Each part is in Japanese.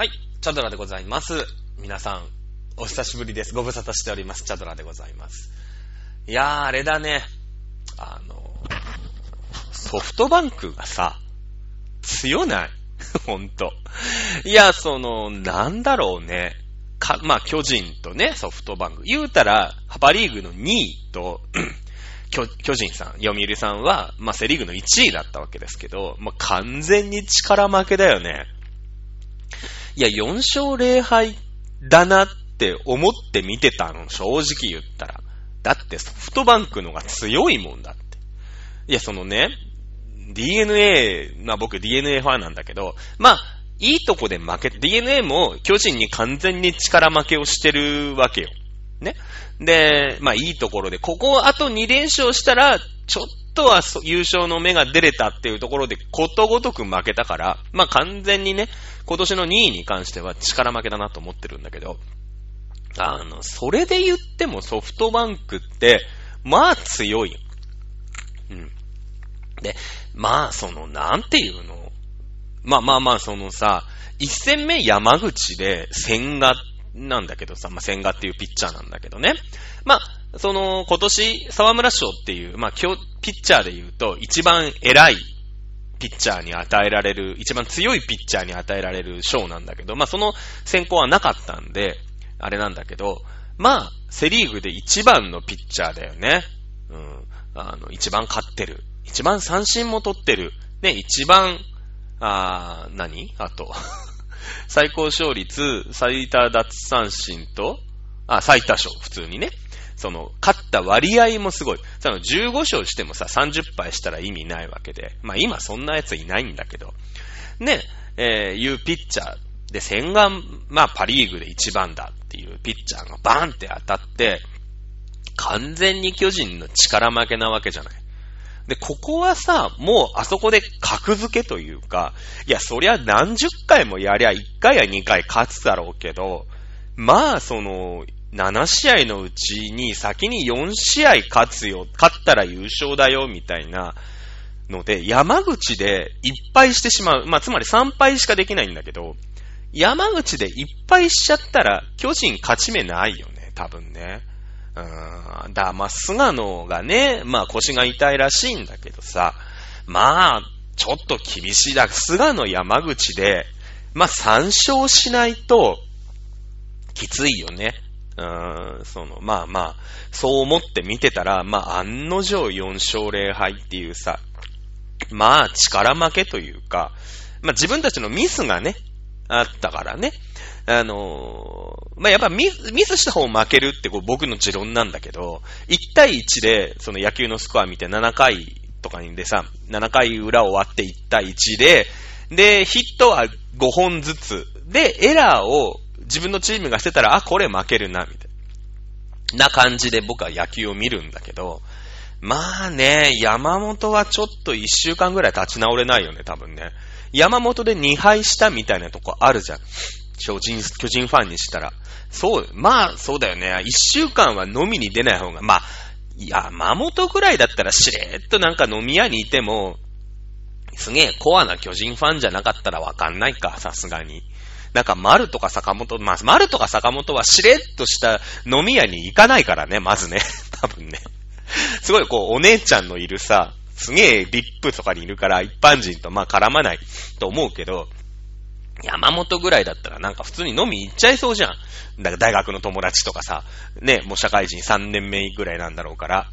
はい、チャドラでございます。皆さん、お久しぶりです。ご無沙汰しております。チャドラでございます。いやー、あれだね。あの、ソフトバンクがさ、強ない？ほんと。いや、その、なんだろうね。か、まあ、巨人とね、ソフトバンク。言うたら、パリーグの2位と、巨人さん、読売さんは、まあ、セリーグの1位だったわけですけど、まあ、完全に力負けだよね。いや、4勝0敗だなって思って見てたの、正直言ったら。だってソフトバンクのが強いもんだって。いや、そのね、DNA、まあ僕 DNA ファンなんだけど、まあ、いいとこで負け、DNA も巨人に完全に力負けをしてるわけよ。ね。で、まあいいところで、ここあと2連勝したら、ちょっとは優勝の目が出れたっていうところで、ことごとく負けたから、まあ完全にね、今年の2位に関しては力負けだなと思ってるんだけど、あの、それで言ってもソフトバンクって、まあ強い。うん。で、まあその、なんていうの？まあまあまあ、そのさ、一戦目山口で千賀なんだけどさ、まあ千賀っていうピッチャーなんだけどね。まあ、その、今年、沢村賞っていう、まあ今日、ピッチャーで言うと、一番偉いピッチャーに与えられる、一番強いピッチャーに与えられる賞なんだけど、まあその選考はなかったんで、あれなんだけど、まあ、セリーグで一番のピッチャーだよね。うん。あの、一番勝ってる。一番三振も取ってる。ね、一番、あー、何？あと、最高勝率、最多奪三振と、あ、最多勝、普通にね。その、勝った割合もすごい。その、15勝してもさ、30敗したら意味ないわけで。まあ今そんな奴いないんだけど。ね、えー、いうピッチャーで、千賀、まあパリーグで一番だっていうピッチャーがバーンって当たって、完全に巨人の力負けなわけじゃない。で、ここはさ、もうあそこで格付けというか、いや、そりゃ何十回もやりゃ1回や2回勝つだろうけど、まあ、その、7試合のうちに先に4試合勝つよ、勝ったら優勝だよ、みたいなので、山口で1敗してしまう。まあ、つまり3敗しかできないんだけど、山口で1敗しちゃったら、巨人勝ち目ないよね、多分ね。うーん。だ、まあ、菅野がね、まあ、腰が痛いらしいんだけどさ、まあ、ちょっと厳しいだ。菅野山口で、まあ、3勝しないと、きついよね。うーん、その、まあまあ、そう思って見てたら、まあ、案の定4勝0敗っていうさ、まあ、力負けというか、まあ、自分たちのミスがね、あったからね。あのーまあ、やっぱミス、ミスした方負けるってこう僕の持論なんだけど、1対1で、その野球のスコア見て7回とかにでさ、7回裏終わって1対1で、で、ヒットは5本ずつ、で、エラーを自分のチームがしてたら、あ、これ負けるな、みたいな感じで僕は野球を見るんだけど、まあね、山本はちょっと1週間ぐらい立ち直れないよね、多分ね。山本で2敗したみたいなとこあるじゃん。巨人、巨人ファンにしたら。そう、まあ、そうだよね。1週間は飲みに出ない方が、まあ、山本ぐらいだったらしれーっとなんか飲み屋にいても、すげえコアな巨人ファンじゃなかったらわかんないか、さすがに。なんか、丸とか坂本、まあ、丸とか坂本はしれっとした飲み屋に行かないからね、まずね。多分ね。すごいこう、お姉ちゃんのいるさ、すげえリップとかにいるから、一般人とまあ絡まないと思うけど、山本ぐらいだったらなんか普通に飲み行っちゃいそうじゃん。だから大学の友達とかさ、ね、もう社会人3年目ぐらいなんだろうから。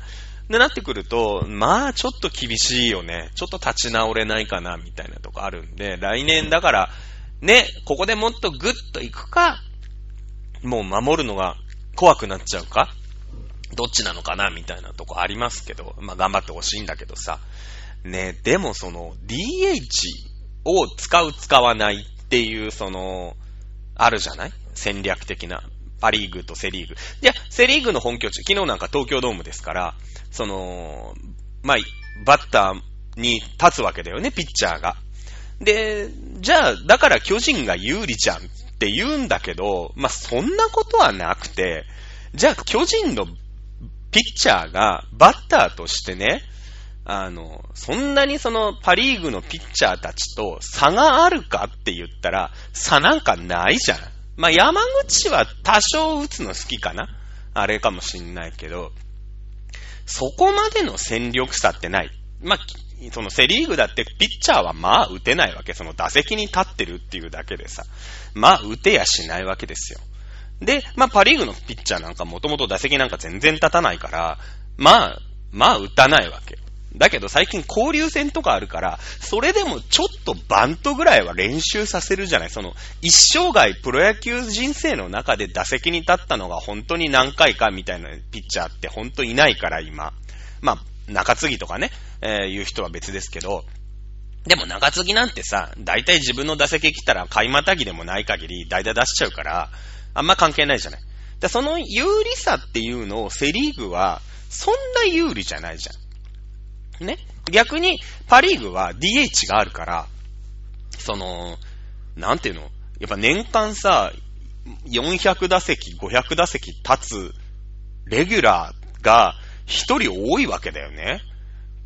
で、なってくると、まあちょっと厳しいよね。ちょっと立ち直れないかな、みたいなとこあるんで、来年だから、ね、ここでもっとグッと行くか、もう守るのが怖くなっちゃうか、どっちなのかな、みたいなとこありますけど、まあ頑張ってほしいんだけどさ。ね、でもその DH を使う使わないっていうその、あるじゃない？戦略的な。パリーグとセリーグ。いや、セリーグの本拠地、昨日なんか東京ドームですから、その、まあ、バッターに立つわけだよね、ピッチャーが。で、じゃあ、だから巨人が有利じゃんって言うんだけど、まあ、そんなことはなくて、じゃあ巨人のピッチャーがバッターとしてね、あの、そんなにそのパリーグのピッチャーたちと差があるかって言ったら、差なんかないじゃん。まあ、山口は多少打つの好きかなあれかもしんないけど、そこまでの戦力差ってない。まあ、そのセリーグだってピッチャーはまあ打てないわけ。その打席に立ってるっていうだけでさ。まあ打てやしないわけですよ。で、まあパリーグのピッチャーなんかもともと打席なんか全然立たないから、まあ、まあ打たないわけ。だけど最近交流戦とかあるから、それでもちょっとバントぐらいは練習させるじゃないその、一生涯プロ野球人生の中で打席に立ったのが本当に何回かみたいなピッチャーって本当いないから今。まあ、中継ぎとかね、えー、いう人は別ですけど、でも中継ぎなんてさ、大体自分の打席来たら買いまたぎでもない限り代打出しちゃうから、あんま関係ないじゃない。でその有利さっていうのをセリーグは、そんな有利じゃないじゃん。ね逆に、パリーグは DH があるから、その、なんていうの？やっぱ年間さ、400打席、500打席立つ、レギュラーが一人多いわけだよね。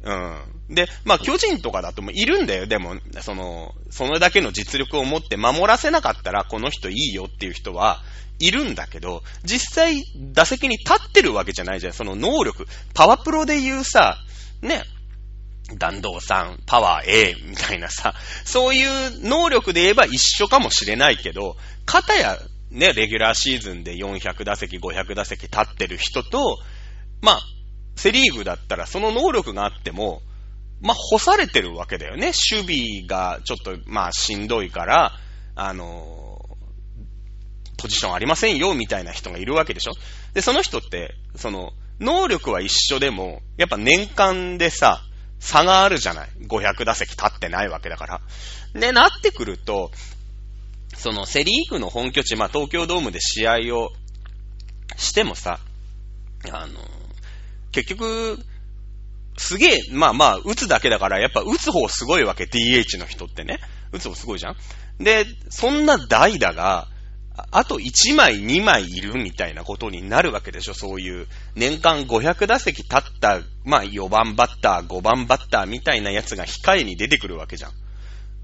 うん。で、まあ、巨人とかだともいるんだよ。でも、その、それだけの実力を持って守らせなかったら、この人いいよっていう人はいるんだけど、実際、打席に立ってるわけじゃないじゃん。その能力。パワプロで言うさ、ね、弾道3、パワー A みたいなさ、そういう能力で言えば一緒かもしれないけど、片や、ね、レギュラーシーズンで400打席、500打席立ってる人と、まあ、セリーグだったらその能力があっても、まあ、干されてるわけだよね。守備がちょっと、まあ、しんどいから、あのポジションありませんよ、みたいな人がいるわけでしょで、その人って、その、能力は一緒でも、やっぱ年間でさ、差があるじゃない ?500 打席立ってないわけだから。で、なってくると、そのセリーグの本拠地、まあ東京ドームで試合をしてもさ、あの、結局、すげえ、まあまあ、打つだけだから、やっぱ打つ方すごいわけ、DH の人ってね。打つ方すごいじゃんで、そんな代打が、あと1枚、2枚いるみたいなことになるわけでしょ、そういう。年間500打席立った、まあ4番バッター、5番バッターみたいなやつが控えに出てくるわけじゃん。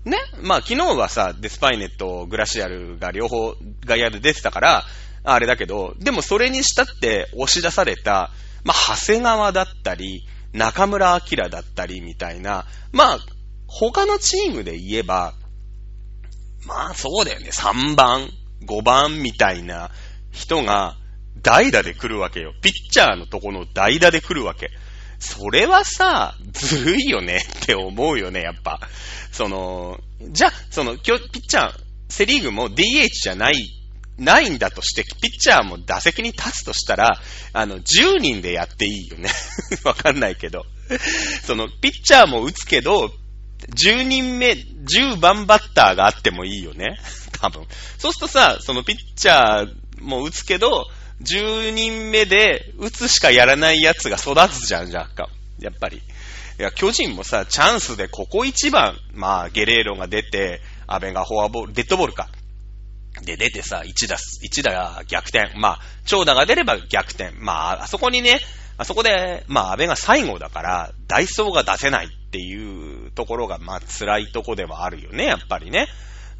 ね？まあ昨日はさ、デスパイネット、グラシアルが両方外野で出てたから、あれだけど、でもそれにしたって押し出された、まあ、長谷川だったり、中村明だったりみたいな、まあ、他のチームで言えば、まあそうだよね、3番、5番みたいな人が代打で来るわけよ。ピッチャーのとこの代打で来るわけ。それはさ、ずるいよねって思うよね、やっぱ。その、じゃ、その、今日ピッチャー、セリーグも DH じゃないないんだとして、ピッチャーも打席に立つとしたら、あの、10人でやっていいよね。わかんないけど。その、ピッチャーも打つけど、10人目、10番バッターがあってもいいよね。多分。そうするとさ、そのピッチャーも打つけど、10人目で打つしかやらないやつが育つじゃん、じゃあ。やっぱり。いや、巨人もさ、チャンスでここ一番、まあ、ゲレーロが出て、安倍がフォアボール、デッドボールか。で出てさ、1打、1打が逆転。まあ、長打が出れば逆転。まあ、あそこにね、あそこで、まあ、安倍が最後だから、ダイソーが出せないっていうところが、まあ、辛いとこではあるよね、やっぱりね。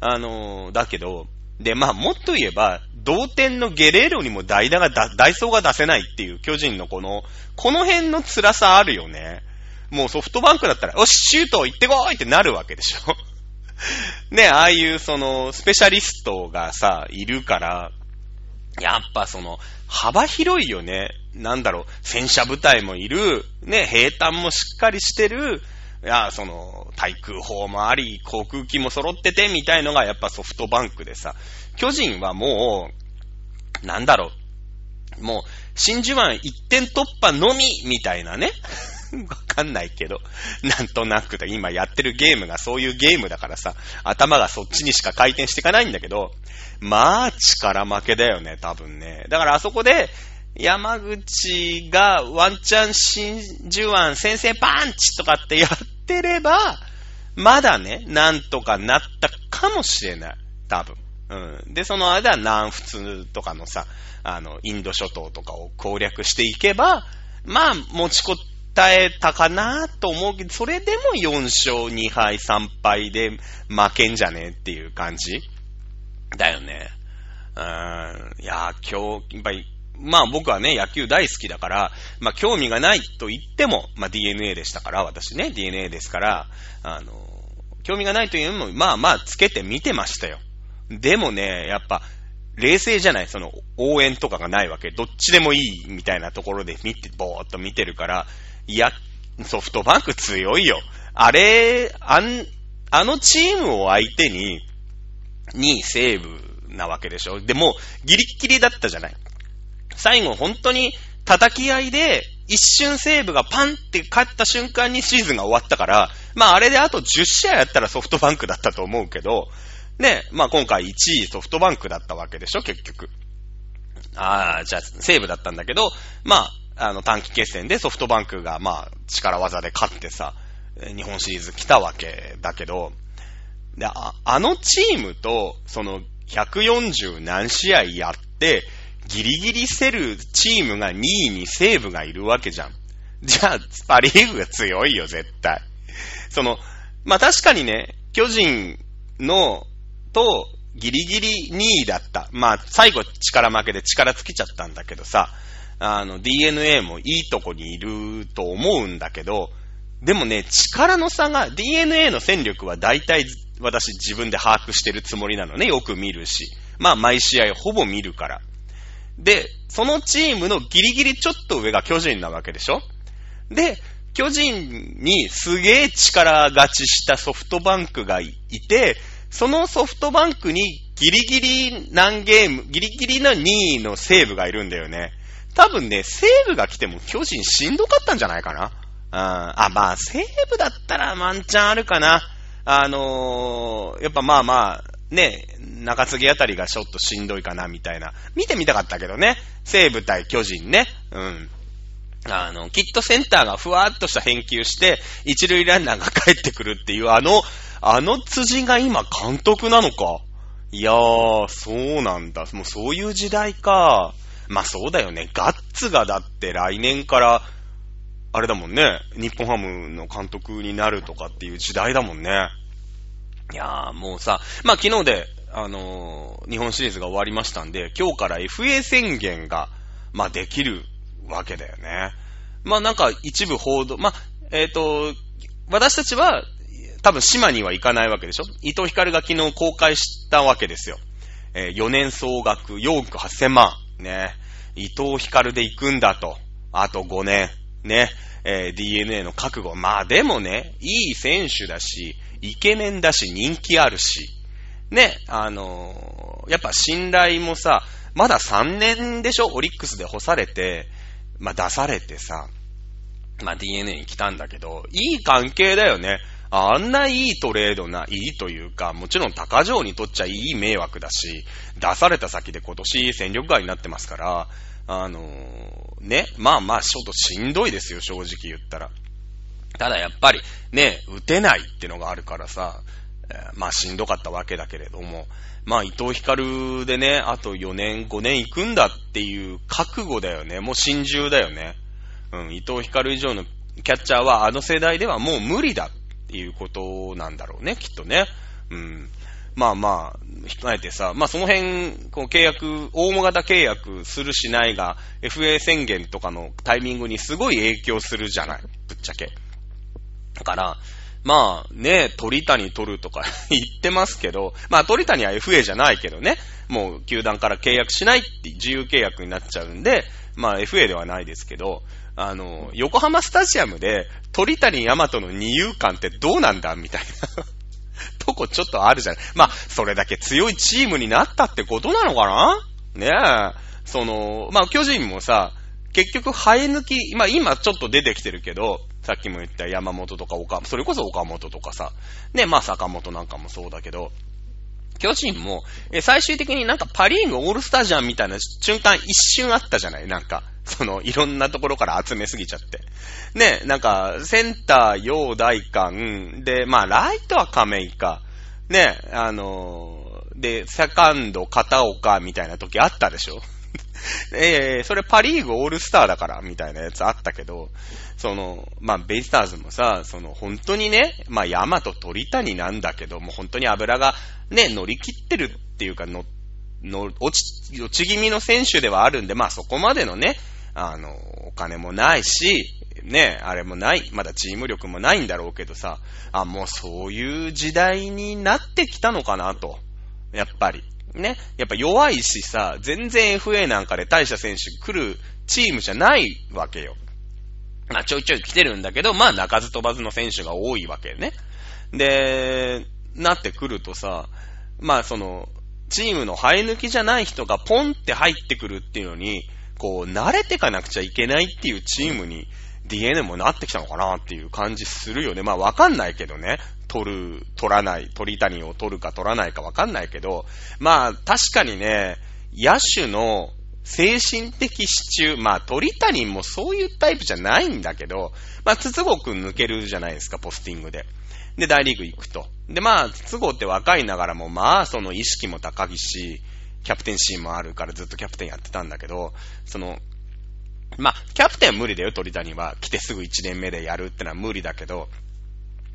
あのー、だけど、で、まあ、もっと言えば、同点のゲレーロにも代打がダイソーが出せないっていう巨人のこの、この辺の辛さあるよね。もうソフトバンクだったら、よし、シュート行ってこいってなるわけでしょ。ね、ああいうその、スペシャリストがさ、いるから、やっぱその、幅広いよね。なんだろう、戦車部隊もいる、ね、兵隊もしっかりしてる、いや、その、対空砲もあり、航空機も揃ってて、みたいのがやっぱソフトバンクでさ、巨人はもう、なんだろう、もう、真珠湾一点突破のみ、みたいなね。わかんないけど、なんとなくだ。今やってるゲームがそういうゲームだからさ、頭がそっちにしか回転していかないんだけど、まあ力負けだよね、多分ね。だからあそこで、山口がワンチャン真珠湾先生パンチとかってやってれば、まだね、なんとかなったかもしれない。多分。うん。で、その間、南仏とかのさ、あの、インド諸島とかを攻略していけば、まあ、持ちこっ耐えたかなと思うけど、それでも4勝2敗3敗で負けんじゃねえっていう感じだよね。うん。いや、今日、やっぱり、まあ僕はね、野球大好きだから、まあ興味がないと言っても、まあ DNA でしたから、私ね、DNA ですから、あの、興味がないというのも、まあまあつけて見てましたよ。でもね、やっぱ、冷静じゃないその、応援とかがないわけ。どっちでもいいみたいなところで見て、ぼーっと見てるから、いや、ソフトバンク強いよ。あれ、あん、あのチームを相手に、にセーブなわけでしょ。でも、ギリッギリだったじゃない。最後本当に叩き合いで、一瞬セーブがパンって勝った瞬間にシーズンが終わったから、まああれであと10試合やったらソフトバンクだったと思うけど、ね、まあ今回1位ソフトバンクだったわけでしょ、結局。ああ、じゃあ西武だったんだけど、まあ、あの短期決戦でソフトバンクがまあ力技で勝ってさ、日本シリーズ来たわけだけど、で、ああのチームと、その140何試合やって、ギリギリ競るチームが2位に西武がいるわけじゃん。じゃあ、パリーグが強いよ、絶対。その、まあ、確かにね、巨人のと、ギリギリ2位だった。まあ、最後力負けで力尽きちゃったんだけどさ、あの、DNA もいいとこにいると思うんだけど、でもね、力の差が、DNA の戦力は大体私自分で把握してるつもりなのね。よく見るし。まあ、毎試合ほぼ見るから。で、そのチームのギリギリちょっと上が巨人なわけでしょ？で、巨人にすげえ力勝ちしたソフトバンクがいて、そのソフトバンクにギリギリ何ゲーム、ギリギリの2位の西武がいるんだよね。多分ね、西武が来ても巨人しんどかったんじゃないかな。あ、まあ、西武だったらワンチャンあるかな。あのー、やっぱまあまあ、ね、中継ぎあたりがちょっとしんどいかな、みたいな。見てみたかったけどね。西武対巨人ね。うん。あの、きっとセンターがふわっとした返球して、一塁ランナーが帰ってくるっていう、あの、あの辻が今監督なのか。いやー、そうなんだ。もうそういう時代か。まあそうだよね。ガッツがだって来年から、あれだもんね。日本ハムの監督になるとかっていう時代だもんね。いやー、もうさ、まあ昨日で、あのー、日本シリーズが終わりましたんで、今日から FA 宣言が、まあできるわけだよね。まあなんか一部報道、まあ、えっ、ー、と、私たちは多分島には行かないわけでしょ？伊藤光が昨日公開したわけですよ。えー、4年総額4億8000万。ね。伊藤光で行くんだと。あと5年。ね。えー、DNA の覚悟。まあでもね、いい選手だし、イケメンだし、人気あるし。ね。あのー、やっぱ信頼もさ、まだ3年でしょ？オリックスで干されて、まあ出されてさ、まあ DNA に来たんだけど、いい関係だよね。あんないいトレードな、いいというか、もちろん高城にとっちゃいい迷惑だし、出された先で今年戦力外になってますから、あのー、ね、まあまあ、ちょっとしんどいですよ、正直言ったら。ただやっぱり、ね、打てないってのがあるからさ、まあしんどかったわけだけれども、まあ伊藤光でね、あと4年、5年行くんだっていう覚悟だよね。もう心中だよね。うん、伊藤光以上のキャッチャーはあの世代ではもう無理だっていうことなんだろうね、きっとね。うん。まあまあ、控えてさ、まあその辺、こう契約、大物型契約するしないが、FA 宣言とかのタイミングにすごい影響するじゃない、ぶっちゃけ。だから、まあね、鳥谷取るとか 言ってますけど、まあ鳥谷は FA じゃないけどね、もう球団から契約しないって自由契約になっちゃうんで、まあ FA ではないですけど、あの、横浜スタジアムで鳥谷大和の二遊間ってどうなんだ？みたいな とこちょっとあるじゃない。まあ、それだけ強いチームになったってことなのかな？ねえ。その、まあ、巨人もさ、結局生え抜き、まあ今ちょっと出てきてるけど、さっきも言った山本とか岡、それこそ岡本とかさ、ね、まあ坂本なんかもそうだけど、巨人も、え、最終的になんかパリーグオールスタジャンみたいな瞬間一瞬あったじゃない？なんか。その、いろんなところから集めすぎちゃって。ね、なんか、センター、陽大館、で、まあ、ライトは亀井か。ね、あのー、で、セカンド、片岡みたいな時あったでしょ？えー、それパリーグオールスターだから、みたいなやつあったけど、その、まあ、ベイスターズもさ、その、本当にね、まあ、山と鳥谷なんだけど、もう本当に油がね、乗り切ってるっていうか、の、の、落ち、落ち気味の選手ではあるんで、まあ、そこまでのね、あの、お金もないし、ね、あれもない、まだチーム力もないんだろうけどさ、あ、もうそういう時代になってきたのかなと。やっぱり。ね。やっぱ弱いしさ、全然 FA なんかで大した選手来るチームじゃないわけよ。まあちょいちょい来てるんだけど、まあ鳴かず飛ばずの選手が多いわけね。で、なってくるとさ、まあその、チームの生え抜きじゃない人がポンって入ってくるっていうのに、こう、慣れてかなくちゃいけないっていうチームに DNA もなってきたのかなっていう感じするよね。まあわかんないけどね。取る、取らない、鳥谷を取るか取らないかわかんないけど、まあ確かにね、野手の精神的支柱、まあ鳥谷もそういうタイプじゃないんだけど、まあ筒子くん抜けるじゃないですか、ポスティングで。で、大リーグ行くと。で、まあ、筒子って若いながらも、まあ、その意識も高いし、キャプテンシーンもあるからずっとキャプテンやってたんだけど、その、まあ、キャプテンは無理だよ、鳥谷は。来てすぐ1年目でやるってのは無理だけど、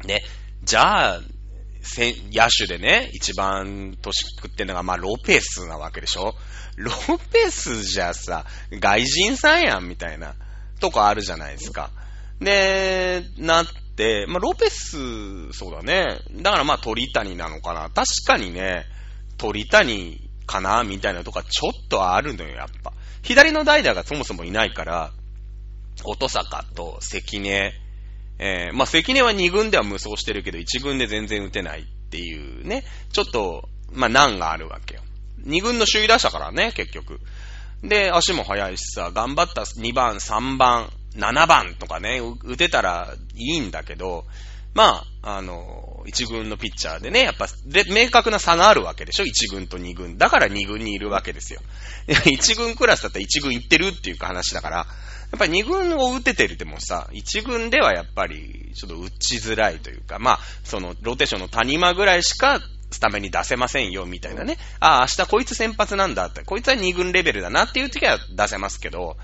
ね、じゃあ、野手でね、一番年食ってんのが、まあ、ロペスなわけでしょ？ロペスじゃさ、外人さんやん、みたいな、とこあるじゃないですか。で、なって、まあ、ロペス、そうだね。だからまあ、鳥谷なのかな。確かにね、鳥谷かなみたいなとこはちょっとあるのよ、やっぱ。左の代打がそもそもいないから、音坂と関根、えー、まあ、関根は2軍では無双してるけど、1軍で全然打てないっていうね、ちょっと、まあ、難があるわけよ。2軍の首位打者からね、結局。で、足も速いしさ、頑張った2番、3番、7番とかね、打てたらいいんだけど、まあ、あの、1軍のピッチャーでね、やっぱ、で、明確な差があるわけでしょ ?1 軍と2軍。だから2軍にいるわけですよ。1軍クラスだったら1軍行ってるっていう話だから、やっぱり2軍を打ててるでもさ、1軍ではやっぱり、ちょっと打ちづらいというか、まあ、その、ローテーションの谷間ぐらいしか、スタメンに出せませんよ、みたいなね。ああ、明日こいつ先発なんだって、こいつは2軍レベルだなっていう時は出せますけど、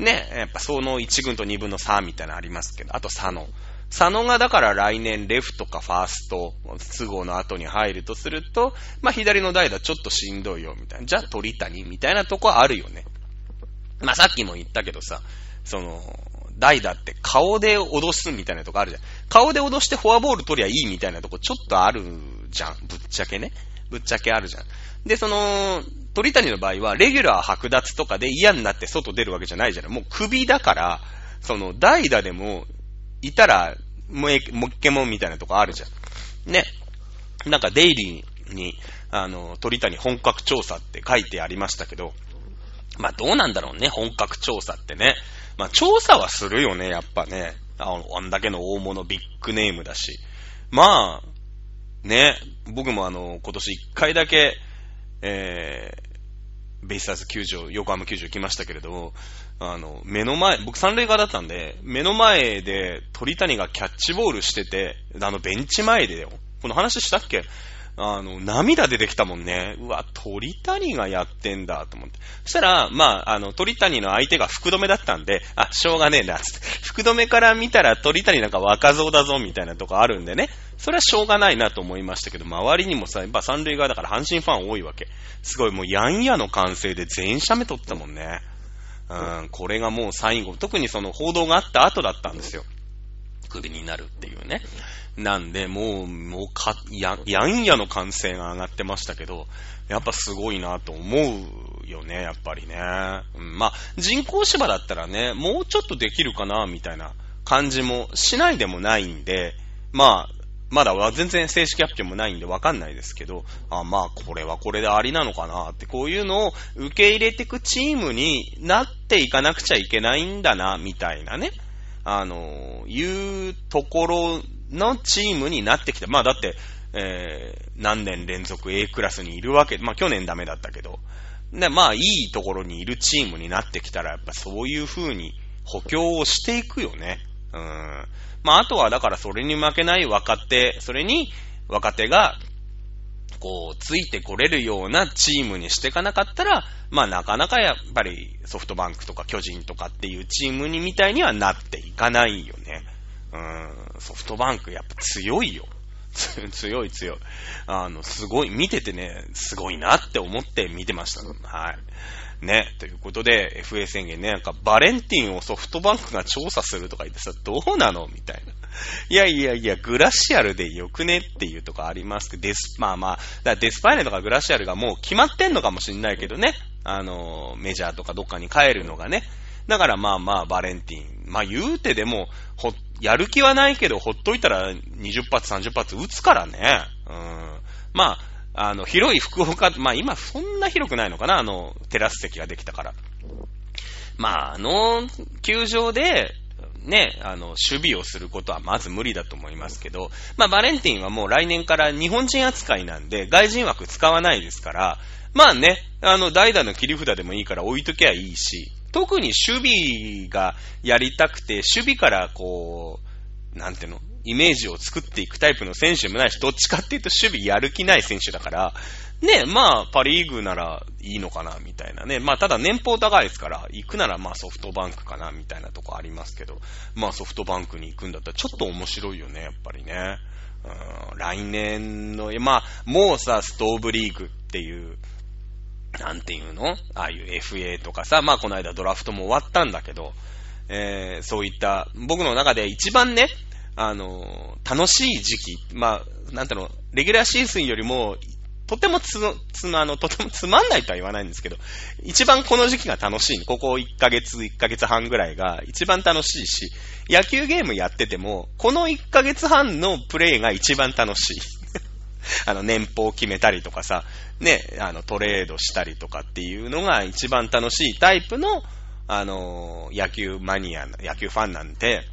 ね、やっぱその1軍と2軍の差みたいなのありますけど、あと佐野。佐野がだから来年レフトかファースト、都合の後に入るとすると、まあ左の代打ちょっとしんどいよ、みたいな。じゃあ鳥谷みたいなとこあるよね。まあさっきも言ったけどさ、その、代打って顔で脅すみたいなとこあるじゃん。顔で脅してフォアボール取りゃいいみたいなとこちょっとあるじゃん。ぶっちゃけね。ぶっちゃけあるじゃん。で、その、鳥谷の場合は、レギュラー剥奪とかで嫌になって外出るわけじゃないじゃない。もう首だから、その、代打でも、いたら、もえ、もっけもんみたいなとこあるじゃん。ね。なんかデイリーに、あの、鳥谷本格調査って書いてありましたけど、まあどうなんだろうね、本格調査ってね。まあ調査はするよね、やっぱね。あのあんだけの大物ビッグネームだし。まあ、ね、僕もあの、今年一回だけ、えー、ベイスターズ球場、横浜球場行きましたけれども、あの、目の前、僕三塁側だったんで、目の前で鳥谷がキャッチボールしてて、あのベンチ前でよ。この話したっけ？あの、涙出てきたもんね。うわ、鳥谷がやってんだと思って。そしたら、まあ、あの、鳥谷の相手が福留だったんで、あ、しょうがねえな、つって。福留から見たら鳥谷なんか若造だぞ、みたいなとこあるんでね。それはしょうがないなと思いましたけど、周りにもさ、やっぱ三塁側だから阪神ファン多いわけ。すごいもうヤンヤの歓声で全社目取ったもんね。うん、これがもう最後、特にその報道があった後だったんですよ。クビになるっていうね。なんで、もう、もうか、や、やんやの歓声が上がってましたけど、やっぱすごいなと思うよね、やっぱりね。うん、まあ、人工芝だったらね、もうちょっとできるかな、みたいな感じもしないでもないんで、まあ、まだ全然正式発表もないんでわかんないですけど、あまあ、これはこれでありなのかなって、こういうのを受け入れていくチームになっていかなくちゃいけないんだな、みたいなね。あの、いうところのチームになってきた。まあだって、えー、何年連続 A クラスにいるわけ、まあ去年ダメだったけど、で、まあいいところにいるチームになってきたら、やっぱそういう風に補強をしていくよね。うん。まああとはだからそれに負けない若手、それに若手が、こう、ついてこれるようなチームにしていかなかったら、まあなかなかやっぱりソフトバンクとか巨人とかっていうチームにみたいにはなっていかないよね。うん、ソフトバンクやっぱ強いよ。強い強い。あの、すごい、見ててね、すごいなって思って見てました。はい。ね。ということで、FA 宣言ね、なんかバレンティンをソフトバンクが調査するとか言ってさ、どうなのみたいな。いやいやいや、グラシアルでよくねっていうとこありますけど、デス、まあまあ、だデスパイネとかグラシアルがもう決まってんのかもしんないけどね。あの、メジャーとかどっかに帰るのがね。だからまあまあ、バレンティン。まあ言うてでも、ほ、やる気はないけど、ほっといたら20発、30発撃つからね。うん。まあ、あの、広い福岡、まあ今そんな広くないのかな、あの、テラス席ができたから。まあ、あの、球場で、ね、あの、守備をすることはまず無理だと思いますけど、まあ、バレンティンはもう来年から日本人扱いなんで、外人枠使わないですから、まあね、あの、代打の切り札でもいいから置いときゃいいし、特に守備がやりたくて、守備からこう、なんていうの、イメージを作っていくタイプの選手もないし、どっちかっていうと守備やる気ない選手だから、ね、まあ、パリーグならいいのかな、みたいなね。まあ、ただ年俸高いですから、行くならまあソフトバンクかな、みたいなとこありますけど、まあソフトバンクに行くんだったらちょっと面白いよね、やっぱりね。うん、来年の、まあ、もうさ、ストーブリーグっていう、なんていうの？ああいう FA とかさ、まあこの間ドラフトも終わったんだけど、えー、そういった、僕の中で一番ね、あの、楽しい時期、まあ、なんていうの、レギュラーシーズンよりも、とてもつ、つま、あの、とてもつまんないとは言わないんですけど、一番この時期が楽しい。ここ1ヶ月、1ヶ月半ぐらいが一番楽しいし、野球ゲームやってても、この1ヶ月半のプレイが一番楽しい。あの、年俸決めたりとかさ、ね、あの、トレードしたりとかっていうのが一番楽しいタイプの、あの、野球マニア、野球ファンなんて、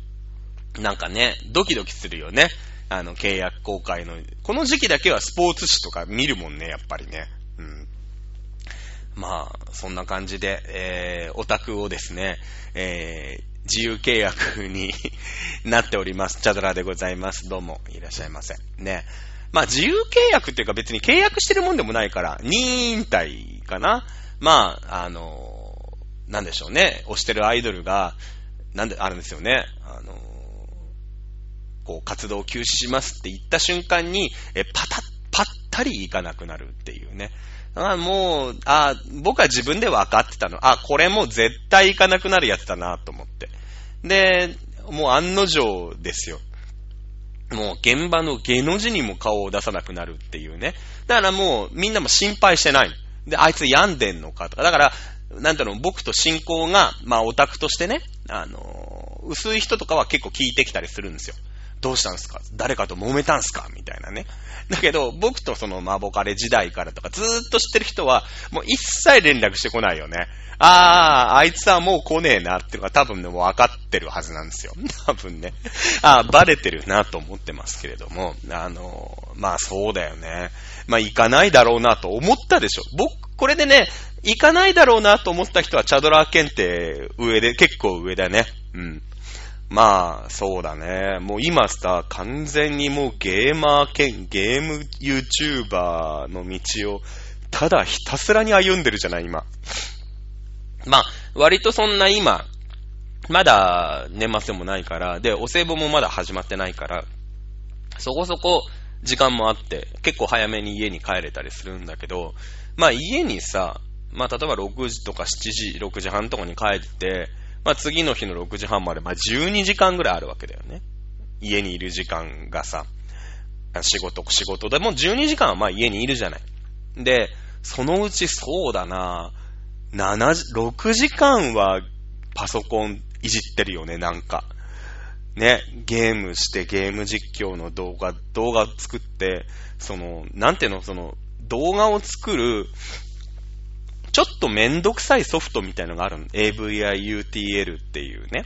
なんかね、ドキドキするよね。あの、契約公開の。この時期だけはスポーツ紙とか見るもんね、やっぱりね。うん。まあ、そんな感じで、えー、オタクをですね、えー、自由契約に なっております。チャドラでございます。どうも、いらっしゃいませ。ね。まあ、自由契約っていうか別に契約してるもんでもないから、任引退かな。まあ、あのなんでしょうね。推してるアイドルが、なんで、あるんですよね。あのこう、活動を休止しますって言った瞬間に、え、パタッ、パッタリ行かなくなるっていうね。あもう、あ僕は自分で分かってたの。あ、これも絶対行かなくなるやつだなと思って。で、もう案の定ですよ。もう現場の芸の字にも顔を出さなくなるっていうね。だからもうみんなも心配してない。で、あいつ病んでんのかとか。だから、なんていうの、僕と信仰が、まあオタクとしてね、あの、薄い人とかは結構聞いてきたりするんですよ。どうしたんすか？誰かと揉めたんすか？みたいなね。だけど、僕とそのマボカレ時代からとかずーっと知ってる人は、もう一切連絡してこないよね。あー、あいつはもう来ねえなっていうのが多分ね、もう分かってるはずなんですよ。多分ね。あー、バレてるなと思ってますけれども、あのー、まあそうだよね。まあ行かないだろうなと思ったでしょ。僕、これでね、行かないだろうなと思った人はチャドラー検定上で、結構上だね。うん。まあ、そうだね。もう今さ、完全にもうゲーマー兼ゲーム YouTuber の道を、ただひたすらに歩んでるじゃない、今。まあ、割とそんな今、まだ年末でもないから、で、お歳暮もまだ始まってないから、そこそこ時間もあって、結構早めに家に帰れたりするんだけど、まあ家にさ、まあ例えば6時とか7時、6時半とかに帰って、まあ次の日の6時半まで、まあ12時間ぐらいあるわけだよね。家にいる時間がさ、仕事、仕事でも12時間はまあ家にいるじゃない。で、そのうちそうだな、7、6時間はパソコンいじってるよね、なんか。ね、ゲームしてゲーム実況の動画、動画作って、その、なんていうの、その、動画を作るちょっとめんどくさいソフトみたいのがあるの。AVIUTL っていうね。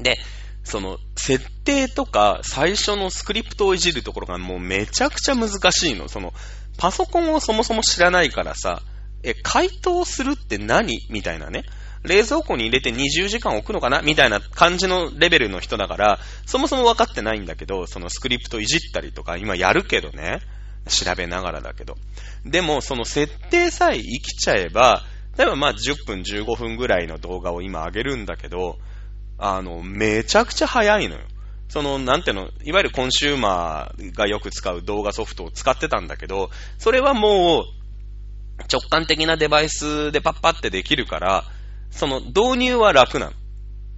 で、その、設定とか最初のスクリプトをいじるところがもうめちゃくちゃ難しいの。その、パソコンをそもそも知らないからさ、え、回答するって何？みたいなね。冷蔵庫に入れて20時間置くのかな？みたいな感じのレベルの人だから、そもそも分かってないんだけど、そのスクリプトいじったりとか、今やるけどね。調べながらだけど。でも、その設定さえ生きちゃえば、例えばまあ10分15分ぐらいの動画を今上げるんだけど、あの、めちゃくちゃ早いのよ。その、なんていうの、いわゆるコンシューマーがよく使う動画ソフトを使ってたんだけど、それはもう、直感的なデバイスでパッパってできるから、その導入は楽なの。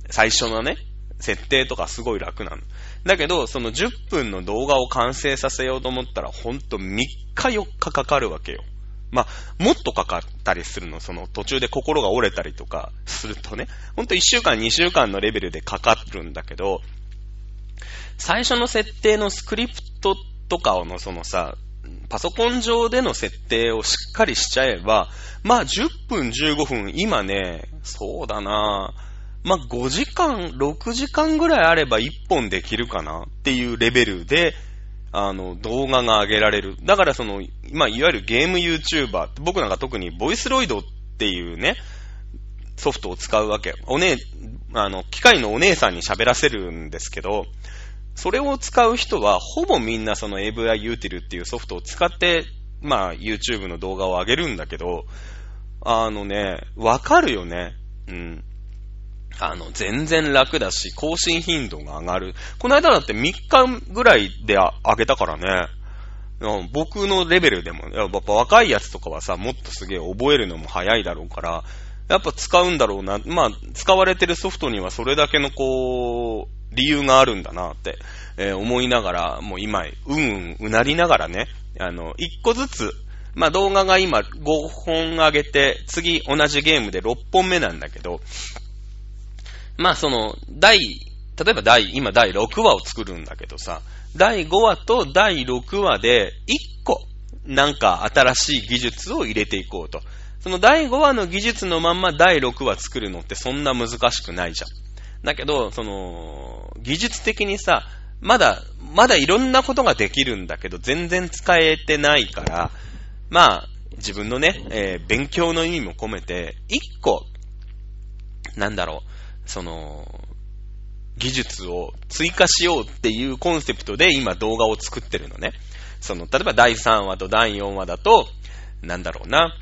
最初のね、設定とかすごい楽なの。だけど、その10分の動画を完成させようと思ったら、ほんと3日4日かかるわけよ。まあ、もっとかかったりするの、その途中で心が折れたりとかするとね、ほんと1週間2週間のレベルでかかるんだけど、最初の設定のスクリプトとかのそのさ、パソコン上での設定をしっかりしちゃえば、まあ10分15分、今ね、そうだな。ぁまあ5時間、6時間ぐらいあれば1本できるかなっていうレベルで、あの、動画が上げられる。だからその、まあ、いわゆるゲーム YouTuber、僕なんか特にボイスロイドっていうね、ソフトを使うわけ。おね、あの、機械のお姉さんに喋らせるんですけど、それを使う人は、ほぼみんなその AVI Util っていうソフトを使って、まあ、YouTube の動画を上げるんだけど、あのね、わかるよね。うん。あの、全然楽だし、更新頻度が上がる。この間だって3日ぐらいで上げたからね。僕のレベルでも、やっぱ若いやつとかはさ、もっとすげえ覚えるのも早いだろうから、やっぱ使うんだろうな。まあ、使われてるソフトにはそれだけのこう、理由があるんだなって、えー、思いながら、もう今、うんうんうなりながらね、あの、一個ずつ、まあ動画が今5本上げて、次同じゲームで6本目なんだけど、まあその、第、例えば第、今第6話を作るんだけどさ、第5話と第6話で1個、なんか新しい技術を入れていこうと。その第5話の技術のまんま第6話作るのってそんな難しくないじゃん。だけど、その、技術的にさ、まだ、まだいろんなことができるんだけど、全然使えてないから、まあ、自分のね、えー、勉強の意味も込めて、1個、なんだろう、その、技術を追加しようっていうコンセプトで今動画を作ってるのね。その、例えば第3話と第4話だと、なんだろうな、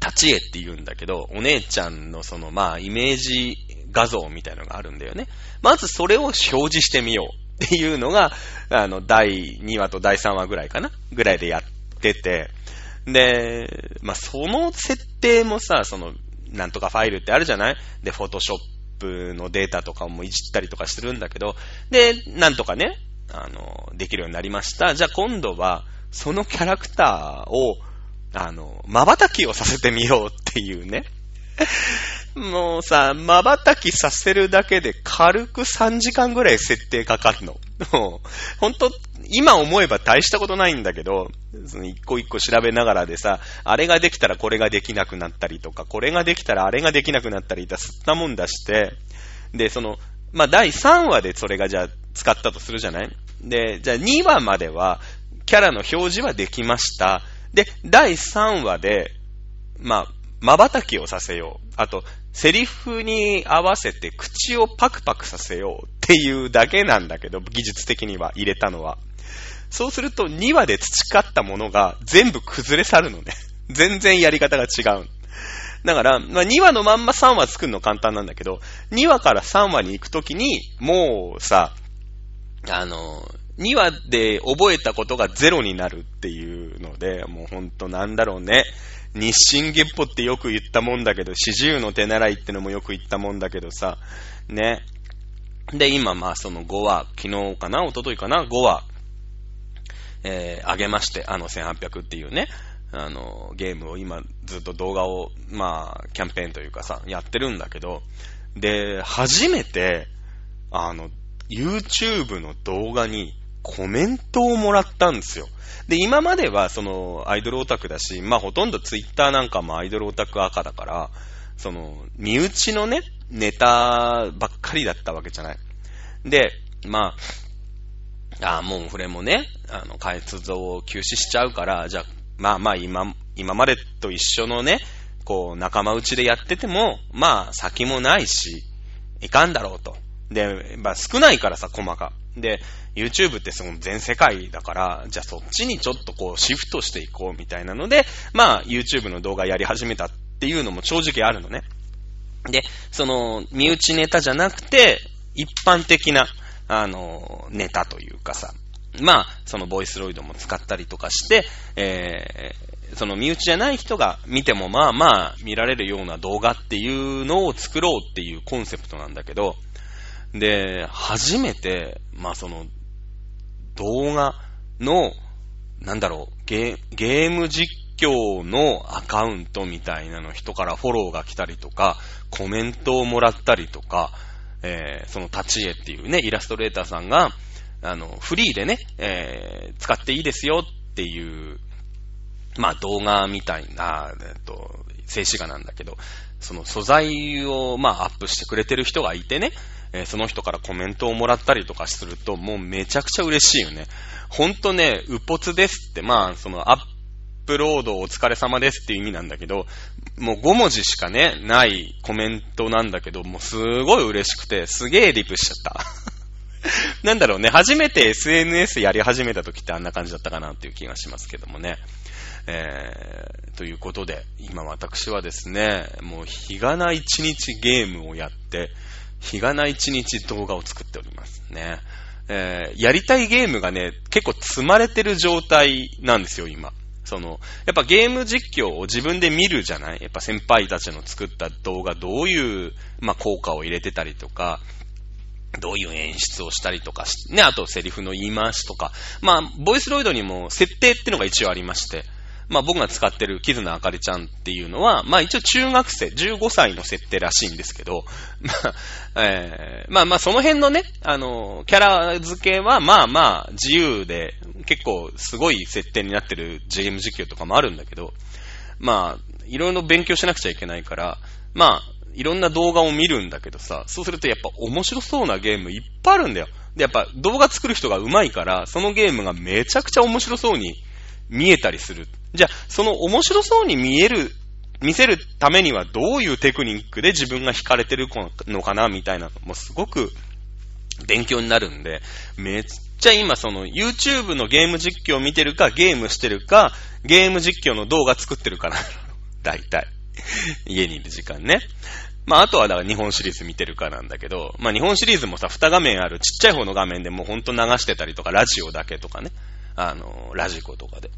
立ち絵って言うんだけど、お姉ちゃんのその、まあ、イメージ画像みたいのがあるんだよね。まずそれを表示してみようっていうのが、あの、第2話と第3話ぐらいかなぐらいでやってて、で、まあ、その設定もさ、その、なんとかファイルってあるじゃない？で、フォトショップのデータとかもいじったりとかするんだけど、で、なんとかね、あの、できるようになりました。じゃあ今度は、そのキャラクターを、あの、瞬きをさせてみようっていうね。もうさ、瞬きさせるだけで軽く3時間ぐらい設定かかるの。もう、ほんと、今思えば大したことないんだけど、その一個一個調べながらでさ、あれができたらこれができなくなったりとか、これができたらあれができなくなったりとか、吸ったもん出して、で、その、まあ、第3話でそれがじゃあ使ったとするじゃない？で、じゃあ2話までは、キャラの表示はできました。で、第3話で、まあ、瞬きをさせよう。あと、セリフに合わせて口をパクパクさせようっていうだけなんだけど、技術的には入れたのは。そうすると2話で培ったものが全部崩れ去るのね。全然やり方が違う。だから、まあ、2話のまんま3話作るの簡単なんだけど、2話から3話に行くときに、もうさ、あの、2話で覚えたことがゼロになるっていうので、もうほんとなんだろうね。日進月歩ってよく言ったもんだけど、四十の手習いってのもよく言ったもんだけどさ、ね。で、今まあその5話、昨日かな一昨日かな ?5 話、えー、上げまして、あの1800っていうね、あの、ゲームを今ずっと動画を、まあ、キャンペーンというかさ、やってるんだけど、で、初めて、あの、YouTube の動画にコメントをもらったんですよ。で、今まではそのアイドルオタクだし、まあほとんどツイッターなんかもアイドルオタク赤だから、その、身内のね、ネタばっかりだったわけじゃない。で、まあ、あもうこれもね、あの、活動を休止しちゃうから、じゃあ、まあまあ今、今までと一緒のね、こう、仲間内でやってても、まあ、先もないし、いかんだろうとで、まあ少ないからさ、細か。で、YouTube ってその全世界だから、じゃあそっちにちょっとこうシフトしていこうみたいなので、まあ YouTube の動画やり始めたっていうのも正直あるのね。で、その、身内ネタじゃなくて、一般的な、あの、ネタというかさ、まあ、そのボイスロイドも使ったりとかして、えー、その身内じゃない人が見てもまあまあ見られるような動画っていうのを作ろうっていうコンセプトなんだけど、で、初めて、まあその、動画の、なんだろう、ゲゲーム実況のアカウントみたいなの人からフォローが来たりとか、コメントをもらったりとか、えー、その立ち絵っていうね、イラストレーターさんが、あの、フリーでね、えー、使っていいですよっていう、まあ動画みたいな、えっと、静止画なんだけど、その素材を、まあアップしてくれてる人がいてね、えーその人からコメントをもらったりとかすると、もうめちゃくちゃ嬉しいよね。ほんとね、うぽつですって、まあ、そのアップロードお疲れ様ですっていう意味なんだけど、もう5文字しかね、ないコメントなんだけど、もうすごい嬉しくて、すげえリプしちゃった。なんだろうね、初めて SNS やり始めた時ってあんな感じだったかなっていう気がしますけどもね。えー、ということで、今私はですね、もう日がな一日ゲームをやって、日がな一日動画を作っておりますね。えー、やりたいゲームがね、結構積まれてる状態なんですよ、今。その、やっぱゲーム実況を自分で見るじゃない？やっぱ先輩たちの作った動画どういう、まあ、効果を入れてたりとか、どういう演出をしたりとか、ね、あとセリフの言い回しとか。まあ、ボイスロイドにも設定っていうのが一応ありまして、まあ僕が使ってるキズナあかりちゃんっていうのは、まあ一応中学生、15歳の設定らしいんですけど、まあ、えーまあまあその辺のね、あの、キャラ付けはまあまあ自由で、結構すごい設定になってるゲーム実況とかもあるんだけど、まあ、いろいろ勉強しなくちゃいけないから、まあ、いろんな動画を見るんだけどさ、そうするとやっぱ面白そうなゲームいっぱいあるんだよ。で、やっぱ動画作る人が上手いから、そのゲームがめちゃくちゃ面白そうに見えたりする。じゃあ、その面白そうに見える、見せるためにはどういうテクニックで自分が惹かれてるのかなみたいなのもすごく勉強になるんで、めっちゃ今その YouTube のゲーム実況を見てるか、ゲームしてるか、ゲーム実況の動画作ってるかな。大体。家にいる時間ね。まあ、あとはだから日本シリーズ見てるかなんだけど、まあ、日本シリーズもさ、2画面あるちっちゃい方の画面でもうほんと流してたりとか、ラジオだけとかね。あの、ラジコとかで。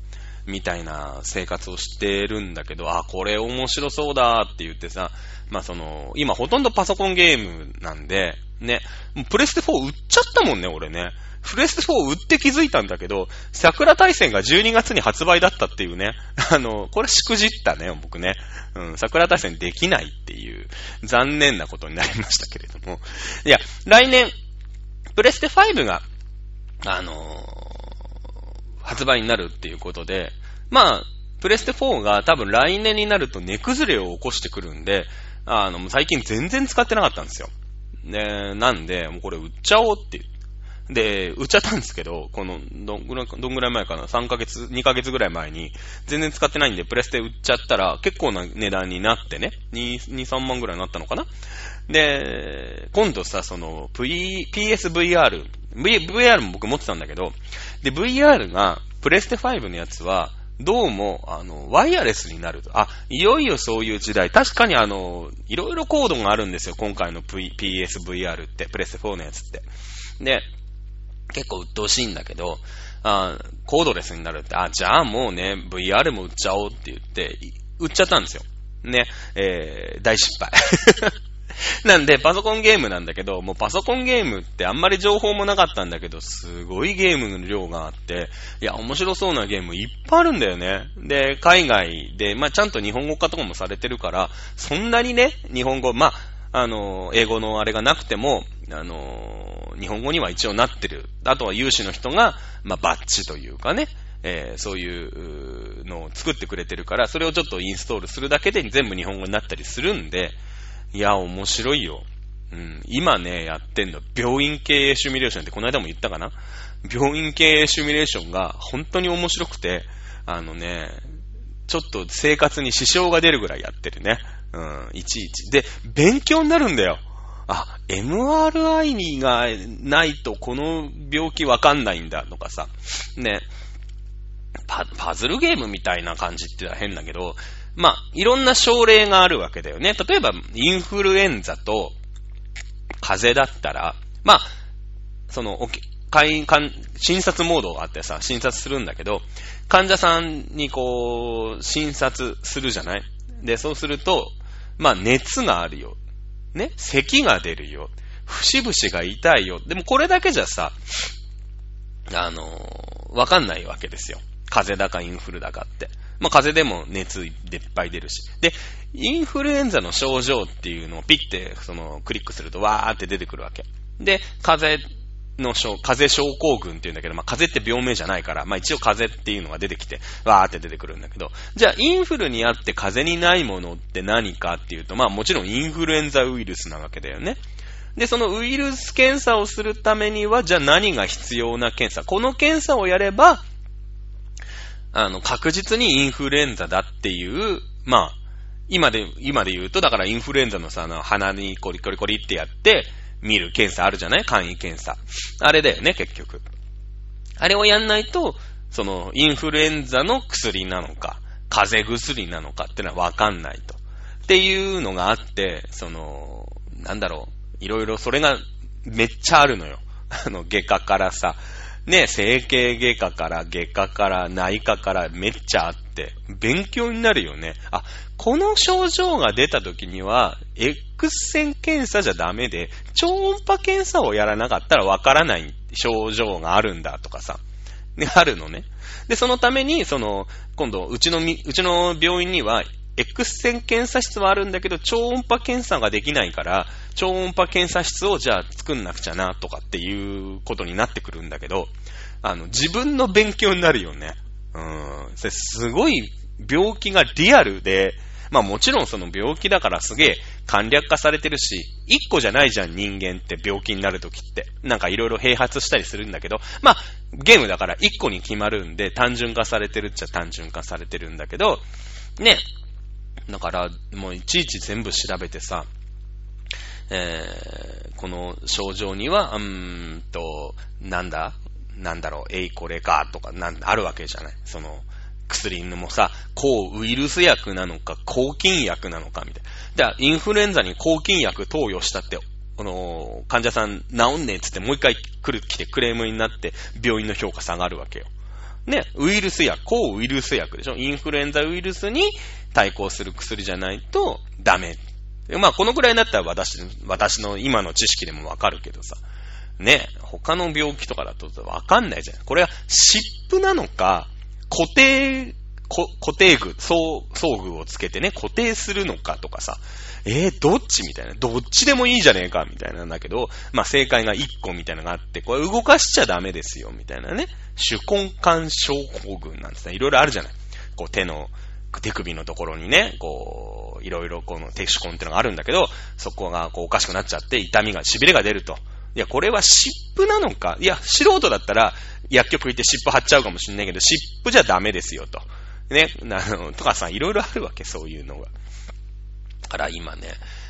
みたいな生活をしてるんだけど、あ、これ面白そうだって言ってさ、まあその、今ほとんどパソコンゲームなんで、ね、もうプレステ4売っちゃったもんね、俺ね。プレステ4売って気づいたんだけど、桜大戦が12月に発売だったっていうね。あの、これしくじったね、僕ね。うん、桜大戦できないっていう、残念なことになりましたけれども。いや、来年、プレステ5が、あの発売になるっていうことで、まあ、プレステ4が多分来年になると値崩れを起こしてくるんで、あの、最近全然使ってなかったんですよ。で、なんで、もうこれ売っちゃおうってで、売っちゃったんですけど、この、どんぐらい、どんぐらい前かな ?3 ヶ月、2ヶ月ぐらい前に、全然使ってないんで、プレステ売っちゃったら、結構な値段になってね、2、2 3万ぐらいになったのかな？で、今度さ、その、P、PSVR、v、VR も僕持ってたんだけど、で、VR が、プレステ5のやつは、どうも、あの、ワイヤレスになると。あ、いよいよそういう時代。確かにあの、いろいろコードがあるんですよ。今回の、v、PSVR って、プレステ4のやつって。で、結構鬱陶しいんだけど、あコードレスになるって、あ、じゃあもうね、VR も売っちゃおうって言って、売っちゃったんですよ。ね、えー、大失敗。なんで、パソコンゲームなんだけど、もうパソコンゲームってあんまり情報もなかったんだけど、すごいゲームの量があって、いや、面白そうなゲームいっぱいあるんだよね。で、海外で、まあ、ちゃんと日本語化とかもされてるから、そんなにね、日本語、まあ、あの、英語のあれがなくても、あの、日本語には一応なってる。あとは有志の人が、まあ、バッチというかね、えーそういうのを作ってくれてるから、それをちょっとインストールするだけで全部日本語になったりするんで、いや、面白いよ。うん、今ね、やってんの、病院経営シミュレーションってこの間も言ったかな？病院経営シミュレーションが本当に面白くて、あのね、ちょっと生活に支障が出るぐらいやってるね。うん、いちいち。で、勉強になるんだよ。あ、MRI がないとこの病気わかんないんだとかさ、ね、パパズルゲームみたいな感じってのは変だけど、まあ、いろんな症例があるわけだよね。例えば、インフルエンザと、風邪だったら、まあ、その、会員、診察モードがあってさ、診察するんだけど、患者さんにこう、診察するじゃない？で、そうすると、まあ、熱があるよ。ね？咳が出るよ。節々が痛いよ。でもこれだけじゃさ、あのー、わかんないわけですよ。風邪だかインフルだかって。まあ、風邪でも熱でいっぱい出るし。で、インフルエンザの症状っていうのをピッて、その、クリックするとわーって出てくるわけ。で、風邪の症、風邪症候群っていうんだけど、まあ、風邪って病名じゃないから、まあ、一応風邪っていうのが出てきて、わーって出てくるんだけど、じゃあ、インフルにあって風邪にないものって何かっていうと、まあ、もちろんインフルエンザウイルスなわけだよね。で、そのウイルス検査をするためには、じゃあ何が必要な検査？この検査をやれば、あの、確実にインフルエンザだっていう、まあ、今で、今で言うと、だからインフルエンザのさ、あの、鼻にコリコリコリってやって、見る検査あるじゃない？簡易検査。あれだよね、結局。あれをやんないと、その、インフルエンザの薬なのか、風邪薬なのかってのはわかんないと。っていうのがあって、その、なんだろう、いろいろそれがめっちゃあるのよ。あの、外科からさ、ね、整形外科から外科から内科からめっちゃあって、勉強になるよね。あ、この症状が出た時には、X 線検査じゃダメで、超音波検査をやらなかったらわからない症状があるんだとかさ。ね、あるのね。で、そのために、その、今度、うちのみ、うちの病院には、X 線検査室はあるんだけど、超音波検査ができないから、超音波検査室をじゃあ作んなくちゃな、とかっていうことになってくるんだけど、あの、自分の勉強になるよね。うん。すごい病気がリアルで、まあもちろんその病気だからすげえ簡略化されてるし、一個じゃないじゃん人間って病気になるときって。なんかいろいろ併発したりするんだけど、まあゲームだから一個に決まるんで単純化されてるっちゃ単純化されてるんだけど、ね。だからもういちいち全部調べてさ、えー、この症状には、うーんと、なんだなんだろう、えいこれかとか、なんあるわけじゃない。その、薬のもさ、抗ウイルス薬なのか、抗菌薬なのか、みたいな。じゃあ、インフルエンザに抗菌薬投与したって、この、患者さん治んねえっつってもう一回来る、来てクレームになって、病院の評価下がるわけよ。ね、ウイルス薬、抗ウイルス薬でしょ？インフルエンザウイルスに対抗する薬じゃないとダメ。まあ、このくらいになったら私、私の今の知識でもわかるけどさ。ね、他の病気とかだとわかんないじゃん。これは湿布なのか、固定、固定具、装装具をつけてね、固定するのかとかさ、えー、どっちみたいな。どっちでもいいじゃねえかみたいなんだけど、まあ、正解が1個みたいなのがあって、これ動かしちゃダメですよ、みたいなね。手根管症候群なんてさ、いろいろあるじゃない。こう手の、手首のところにね、こう、いろいろこの手手根ってのがあるんだけど、そこがこうおかしくなっちゃって、痛みが、痺れが出ると。いや、これは湿布なのか？いや、素人だったら、薬局行って湿布貼っちゃうかもしんないけど、湿布じゃダメですよと。ね、あの、とかさ、いろいろあるわけ、そういうのが。だから今ね、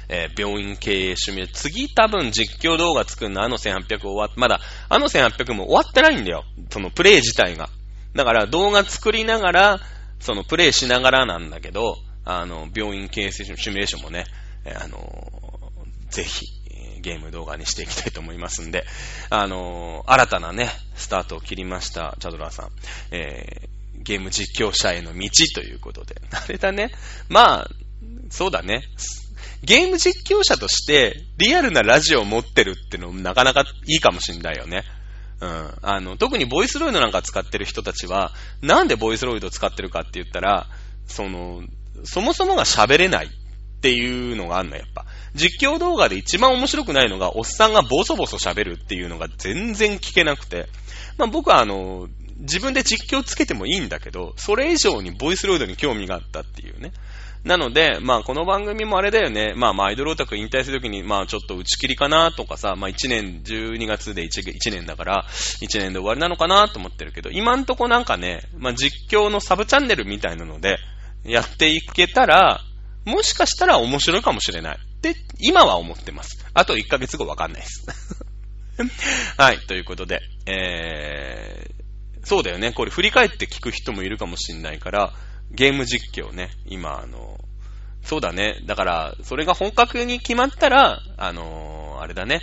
えー、病院経営趣味で、次多分実況動画作るのあの1800終わっ、まだ、あの1800も終わってないんだよ。そのプレイ自体が。だから動画作りながら、そのプレイしながらなんだけど、あの、病院経営シミュレーションもね、えー、あのぜひ、ゲーム動画にしていきたいと思いますんで、あの、新たなね、スタートを切りました、チャドラーさん。えー、ゲーム実況者への道ということで。あれだね。まあ、そうだね。ゲーム実況者として、リアルなラジオを持ってるってのもなかなかいいかもしんないよね。うん。あの、特にボイスロイドなんか使ってる人たちは、なんでボイスロイド使ってるかって言ったら、その、そもそもが喋れないっていうのがあんの、やっぱ。実況動画で一番面白くないのが、おっさんがボソボソ喋るっていうのが全然聞けなくて、まあ僕はあの、自分で実況つけてもいいんだけど、それ以上にボイスロイドに興味があったっていうね。なので、まあこの番組もあれだよね。まあまあアイドルオタク引退するときに、まあちょっと打ち切りかなとかさ、まあ1年、12月で 1, 1年だから、1年で終わりなのかなと思ってるけど、今んとこなんかね、まあ実況のサブチャンネルみたいなので、やっていけたら、もしかしたら面白いかもしれない。って、今は思ってます。あと1ヶ月後わかんないです。はい、ということで、えー、そうだよね。これ振り返って聞く人もいるかもしんないから、ゲーム実況ね、今、あの、そうだね。だから、それが本格に決まったら、あのーあれだね。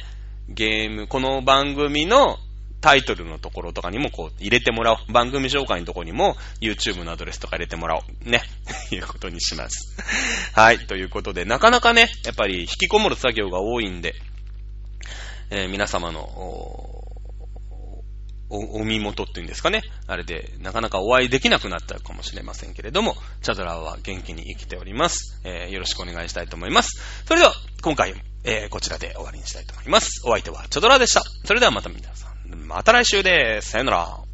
ゲーム、この番組のタイトルのところとかにもこう入れてもらおう。番組紹介のところにも YouTube のアドレスとか入れてもらおう。ね。いうことにします。はい。ということで、なかなかね、やっぱり引きこもる作業が多いんで、えー皆様のお、お身元っていうんですかね。あれで、なかなかお会いできなくなったかもしれませんけれども、チャドラーは元気に生きております。えーよろしくお願いしたいと思います。それでは、今回、えーこちらで終わりにしたいと思います。お相手はチャドラーでした。それではまた皆さん、また来週です。さよなら。